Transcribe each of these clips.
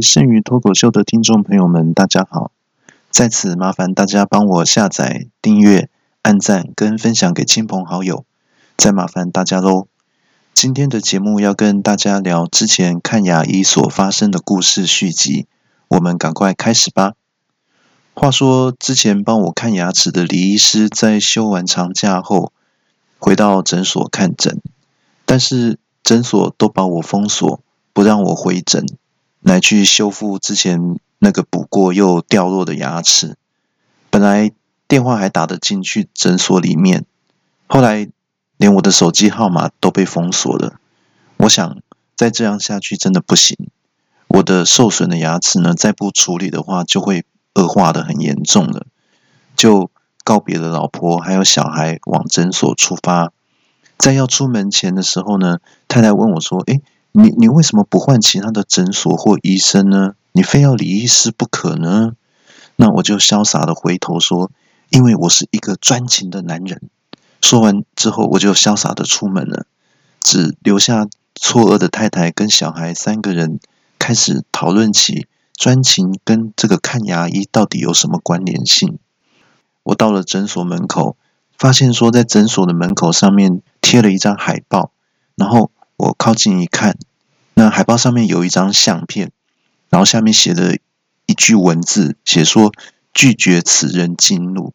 剩余脱口秀的听众朋友们，大家好！在此麻烦大家帮我下载、订阅、按赞跟分享给亲朋好友，再麻烦大家喽。今天的节目要跟大家聊之前看牙医所发生的故事续集，我们赶快开始吧。话说之前帮我看牙齿的李医师，在休完长假后回到诊所看诊，但是诊所都把我封锁，不让我回诊。来去修复之前那个补过又掉落的牙齿，本来电话还打得进去诊所里面，后来连我的手机号码都被封锁了。我想再这样下去真的不行，我的受损的牙齿呢，再不处理的话就会恶化的很严重了。就告别了老婆还有小孩，往诊所出发。在要出门前的时候呢，太太问我说：“诶。”你你为什么不换其他的诊所或医生呢？你非要李医师不可呢？那我就潇洒的回头说，因为我是一个专情的男人。说完之后，我就潇洒的出门了，只留下错愕的太太跟小孩三个人，开始讨论起专情跟这个看牙医到底有什么关联性。我到了诊所门口，发现说在诊所的门口上面贴了一张海报，然后。我靠近一看，那海报上面有一张相片，然后下面写了一句文字，写说拒绝此人进入。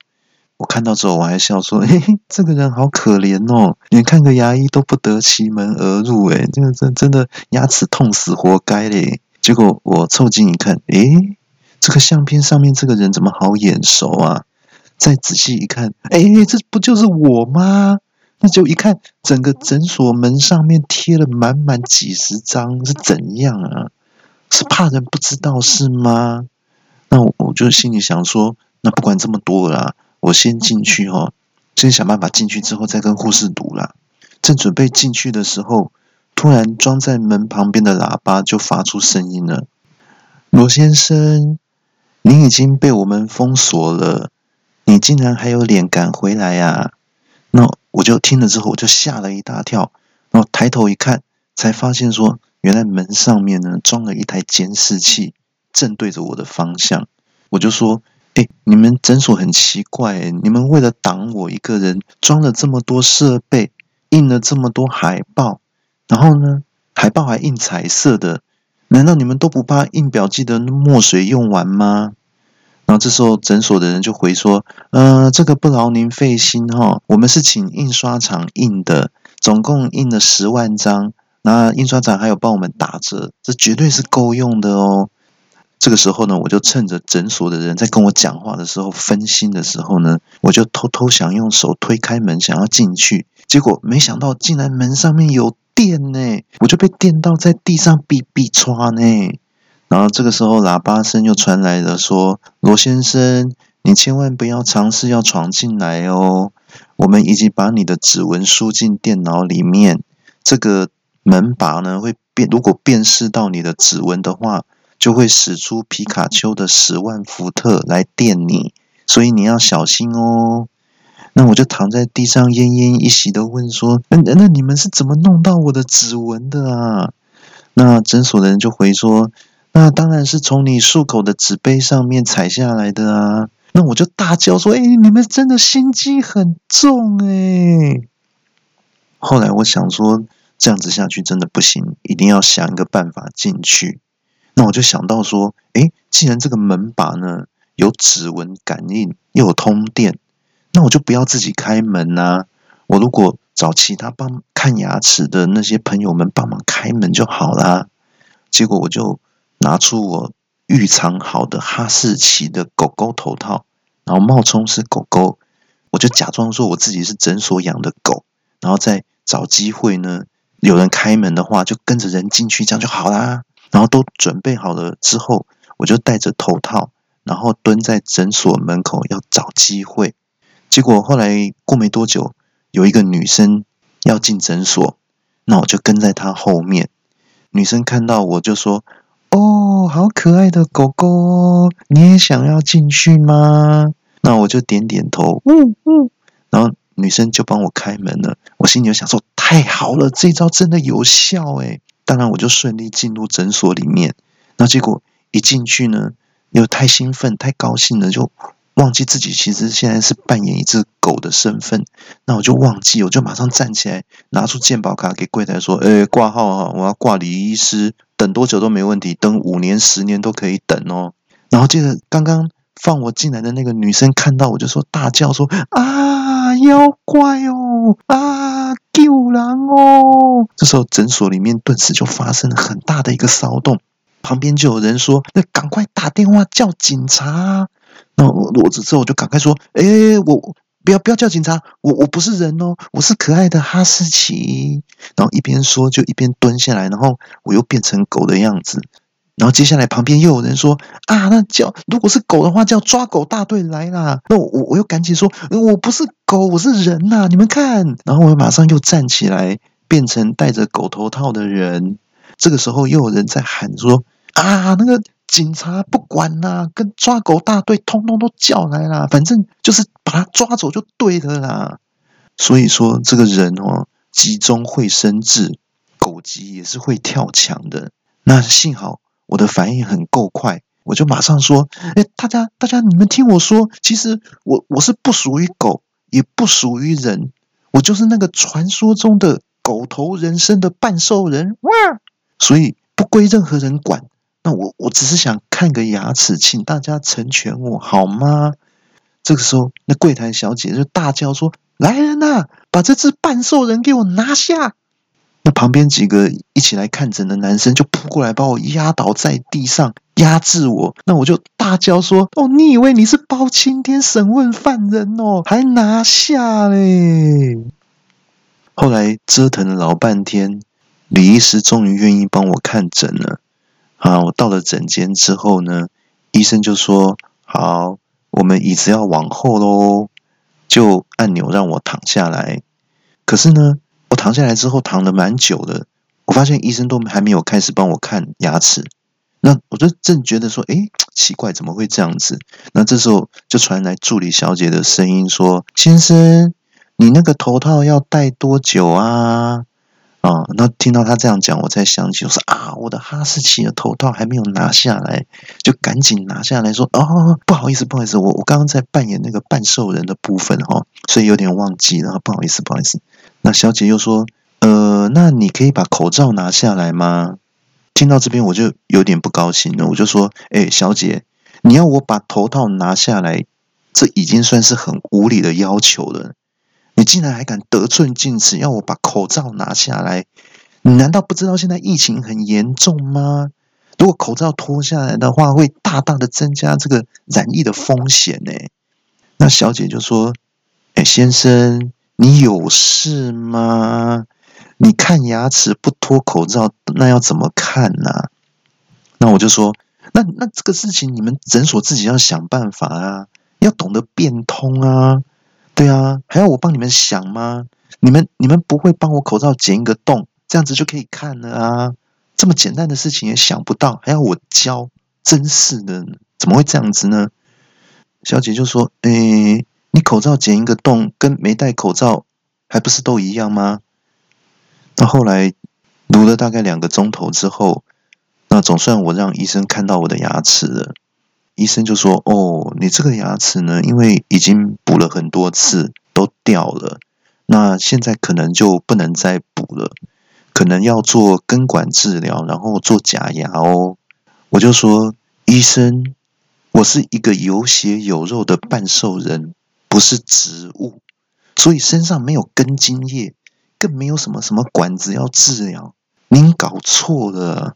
我看到之后，我还笑说：“嘿嘿，这个人好可怜哦，连看个牙医都不得其门而入，诶，这个真真的牙齿痛死，活该嘞。”结果我凑近一看，诶，这个相片上面这个人怎么好眼熟啊？再仔细一看，诶，这不就是我吗？那就一看，整个诊所门上面贴了满满几十张，是怎样啊？是怕人不知道是吗？那我就心里想说，那不管这么多了，我先进去哦，先想办法进去之后再跟护士读啦。正准备进去的时候，突然装在门旁边的喇叭就发出声音了：“罗先生，您已经被我们封锁了，你竟然还有脸赶回来呀？”我就听了之后，我就吓了一大跳，然后抬头一看，才发现说，原来门上面呢装了一台监视器，正对着我的方向。我就说：“哎，你们诊所很奇怪，你们为了挡我一个人，装了这么多设备，印了这么多海报，然后呢，海报还印彩色的，难道你们都不怕印表机的墨水用完吗？”然后这时候诊所的人就回说：“呃，这个不劳您费心哈，我们是请印刷厂印的，总共印了十万张，那印刷厂还有帮我们打折，这绝对是够用的哦。”这个时候呢，我就趁着诊所的人在跟我讲话的时候分心的时候呢，我就偷偷想用手推开门想要进去，结果没想到竟然门上面有电呢，我就被电到在地上哔哔唰呢。然后这个时候，喇叭声又传来了，说：“罗先生，你千万不要尝试要闯进来哦！我们已经把你的指纹输进电脑里面，这个门把呢会变，如果辨识到你的指纹的话，就会使出皮卡丘的十万伏特来电你，所以你要小心哦。”那我就躺在地上奄奄一息的问说：“那那你们是怎么弄到我的指纹的啊？”那诊所的人就回说。那当然是从你漱口的纸杯上面踩下来的啊！那我就大叫说：“哎，你们真的心机很重哎！”后来我想说，这样子下去真的不行，一定要想一个办法进去。那我就想到说：“哎，既然这个门把呢有指纹感应，又有通电，那我就不要自己开门呐！我如果找其他帮看牙齿的那些朋友们帮忙开门就好啦。”结果我就。拿出我预藏好的哈士奇的狗狗头套，然后冒充是狗狗，我就假装说我自己是诊所养的狗，然后再找机会呢，有人开门的话就跟着人进去，这样就好啦。然后都准备好了之后，我就戴着头套，然后蹲在诊所门口要找机会。结果后来过没多久，有一个女生要进诊所，那我就跟在她后面。女生看到我就说。哦，好可爱的狗狗，你也想要进去吗？那我就点点头，嗯嗯，然后女生就帮我开门了。我心里就想说，太好了，这招真的有效诶。当然，我就顺利进入诊所里面。那结果一进去呢，又太兴奋、太高兴了，就忘记自己其实现在是扮演一只狗的身份。那我就忘记，我就马上站起来，拿出健保卡给柜台说：“哎，挂号啊，我要挂李医师，等多久都没问题，等五年、十年都可以等哦。”然后接着刚刚放我进来的那个女生看到我就说大叫说：“啊，妖怪哦！啊，救人哦！”这时候诊所里面顿时就发生了很大的一个骚动。旁边就有人说：“那赶快打电话叫警察。”那我我之后我就赶快说：“哎，我不要不要叫警察，我我不是人哦，我是可爱的哈士奇。”然后一边说就一边蹲下来，然后我又变成狗的样子。然后接下来旁边又有人说：“啊，那叫如果是狗的话，叫抓狗大队来啦。”那我我又赶紧说：“我不是狗，我是人呐，你们看。”然后我又马上又站起来，变成戴着狗头套的人。这个时候又有人在喊说：“啊，那个警察不管啦，跟抓狗大队通通都叫来啦，反正就是把他抓走就对了啦。”所以说，这个人哦，急中会生智，狗急也是会跳墙的。那幸好我的反应很够快，我就马上说：“哎，大家，大家，你们听我说，其实我我是不属于狗，也不属于人，我就是那个传说中的狗头人身的半兽人。”哇！所以不归任何人管。那我我只是想看个牙齿，请大家成全我好吗？这个时候，那柜台小姐就大叫说：“来人呐，把这只半兽人给我拿下！”那旁边几个一起来看诊的男生就扑过来，把我压倒在地上，压制我。那我就大叫说：“哦，你以为你是包青天审问犯人哦？还拿下嘞！”后来折腾了老半天。李医师终于愿意帮我看诊了。啊，我到了诊间之后呢，医生就说：“好，我们椅子要往后喽。”就按钮让我躺下来。可是呢，我躺下来之后躺了蛮久的，我发现医生都还没有开始帮我看牙齿。那我就正觉得说：“哎，奇怪，怎么会这样子？”那这时候就传来助理小姐的声音说：“先生，你那个头套要戴多久啊？”啊，那听到他这样讲，我才想起，我说啊，我的哈士奇的头套还没有拿下来，就赶紧拿下来说，哦，不好意思，不好意思，我我刚刚在扮演那个半兽人的部分哈，所以有点忘记，然后不好意思，不好意思。那小姐又说，呃，那你可以把口罩拿下来吗？听到这边我就有点不高兴了，我就说，哎，小姐，你要我把头套拿下来，这已经算是很无理的要求了。你竟然还敢得寸进尺，要我把口罩拿下来？你难道不知道现在疫情很严重吗？如果口罩脱下来的话，会大大的增加这个染疫的风险呢？那小姐就说：“哎，先生，你有事吗？你看牙齿不脱口罩，那要怎么看呢？”那我就说：“那那这个事情，你们诊所自己要想办法啊，要懂得变通啊。”对啊，还要我帮你们想吗？你们你们不会帮我口罩剪一个洞，这样子就可以看了啊？这么简单的事情也想不到，还要我教？真是的，怎么会这样子呢？小姐就说：“诶，你口罩剪一个洞，跟没戴口罩还不是都一样吗？”那后来读了大概两个钟头之后，那总算我让医生看到我的牙齿了。医生就说：“哦，你这个牙齿呢，因为已经补了很多次都掉了，那现在可能就不能再补了，可能要做根管治疗，然后做假牙哦。”我就说：“医生，我是一个有血有肉的半兽人，不是植物，所以身上没有根茎叶，更没有什么什么管子要治疗，您搞错了。”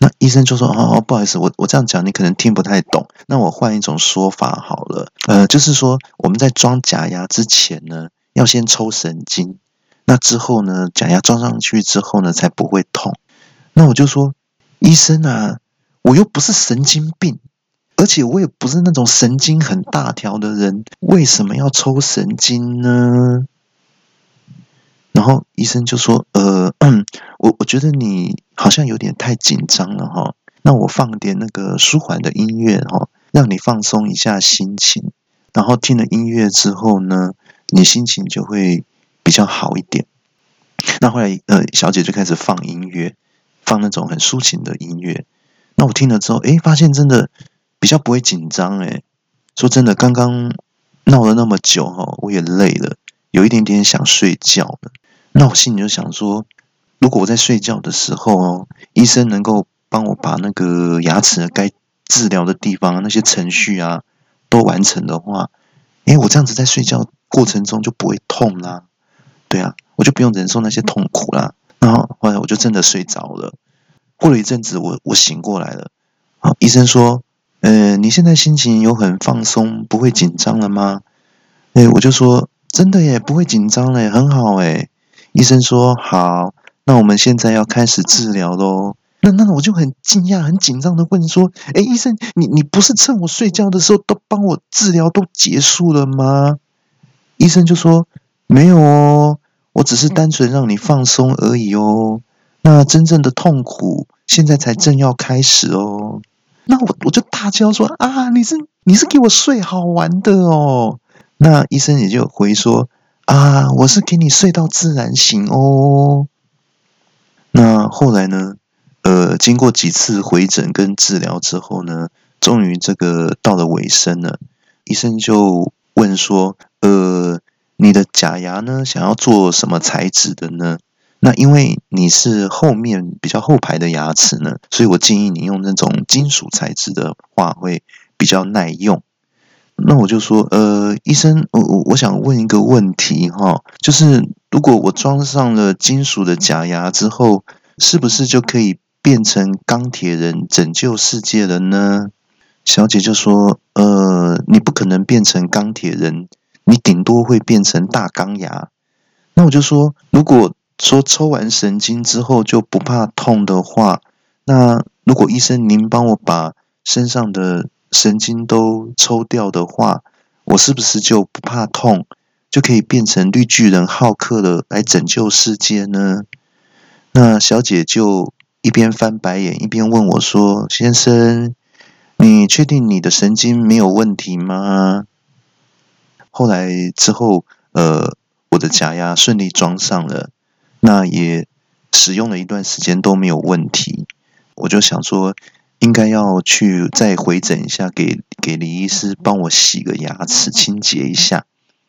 那医生就说：“哦，不好意思，我我这样讲你可能听不太懂。那我换一种说法好了，呃，就是说我们在装假牙之前呢，要先抽神经。那之后呢，假牙装上去之后呢，才不会痛。那我就说，医生啊，我又不是神经病，而且我也不是那种神经很大条的人，为什么要抽神经呢？”然后医生就说：“呃，我我觉得你好像有点太紧张了哈。那我放点那个舒缓的音乐哈，让你放松一下心情。然后听了音乐之后呢，你心情就会比较好一点。那后来呃，小姐就开始放音乐，放那种很抒情的音乐。那我听了之后，诶，发现真的比较不会紧张，诶，说真的，刚刚闹了那么久哈，我也累了，有一点点想睡觉了。那我心里就想说，如果我在睡觉的时候哦，医生能够帮我把那个牙齿该治疗的地方那些程序啊都完成的话，诶，我这样子在睡觉过程中就不会痛啦，对啊，我就不用忍受那些痛苦啦。然后后来我就真的睡着了。过了一阵子，我我醒过来了。好，医生说：“呃，你现在心情有很放松，不会紧张了吗？”哎，我就说：“真的耶，不会紧张嘞，很好哎。”医生说：“好，那我们现在要开始治疗喽。”那那我就很惊讶、很紧张的问说：“哎，医生，你你不是趁我睡觉的时候都帮我治疗都结束了吗？”医生就说：“没有哦，我只是单纯让你放松而已哦。”那真正的痛苦现在才正要开始哦，那我我就大叫说啊，你是你是给我睡好玩的哦。那医生也就回说啊，我是给你睡到自然醒哦。那后来呢？呃，经过几次回诊跟治疗之后呢，终于这个到了尾声了。医生就问说，呃，你的假牙呢，想要做什么材质的呢？那因为你是后面比较后排的牙齿呢，所以我建议你用那种金属材质的话会比较耐用。那我就说，呃，医生，我我我想问一个问题哈，就是如果我装上了金属的假牙之后，是不是就可以变成钢铁人拯救世界了呢？小姐就说，呃，你不可能变成钢铁人，你顶多会变成大钢牙。那我就说，如果说抽完神经之后就不怕痛的话，那如果医生您帮我把身上的神经都抽掉的话，我是不是就不怕痛，就可以变成绿巨人浩克了，来拯救世界呢？那小姐就一边翻白眼一边问我说：“先生，你确定你的神经没有问题吗？”后来之后，呃，我的假牙顺利装上了。那也使用了一段时间都没有问题，我就想说应该要去再回诊一下，给给李医师帮我洗个牙齿，清洁一下。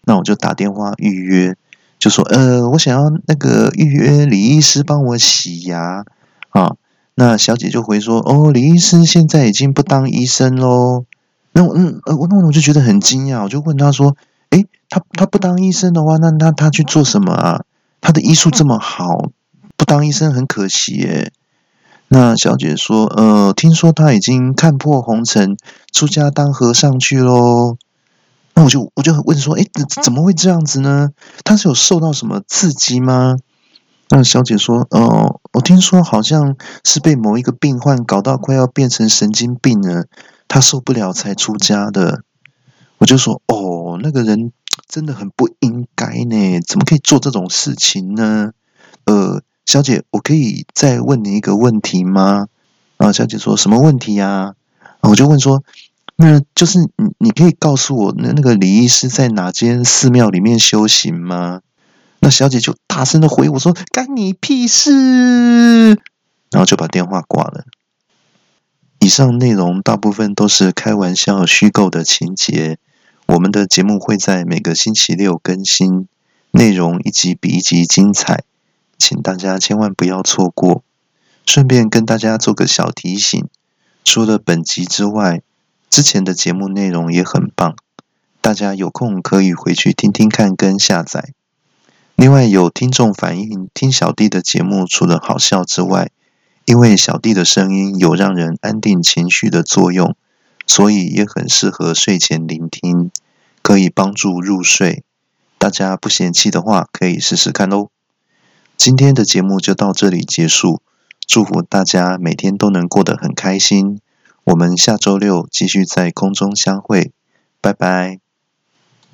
那我就打电话预约，就说呃，我想要那个预约李医师帮我洗牙啊。那小姐就回说哦，李医师现在已经不当医生喽。那我嗯呃我那我就觉得很惊讶，我就问他说，诶，他他不当医生的话，那那他去做什么啊？他的医术这么好，不当医生很可惜耶。那小姐说：“呃，听说他已经看破红尘，出家当和尚去喽。”那我就我就问说：“哎，怎么会这样子呢？他是有受到什么刺激吗？”那小姐说：“哦，我听说好像是被某一个病患搞到快要变成神经病了，他受不了才出家的。”我就说：“哦，那个人。”真的很不应该呢，怎么可以做这种事情呢？呃，小姐，我可以再问你一个问题吗？啊，小姐说什么问题呀？我就问说，那就是你，你可以告诉我，那那个李医师在哪间寺庙里面修行吗？那小姐就大声的回我说，干你屁事！然后就把电话挂了。以上内容大部分都是开玩笑、虚构的情节。我们的节目会在每个星期六更新，内容一集比一集精彩，请大家千万不要错过。顺便跟大家做个小提醒，除了本集之外，之前的节目内容也很棒，大家有空可以回去听听看跟下载。另外有听众反映，听小弟的节目除了好笑之外，因为小弟的声音有让人安定情绪的作用。所以也很适合睡前聆听，可以帮助入睡。大家不嫌弃的话，可以试试看喽。今天的节目就到这里结束，祝福大家每天都能过得很开心。我们下周六继续在空中相会，拜拜。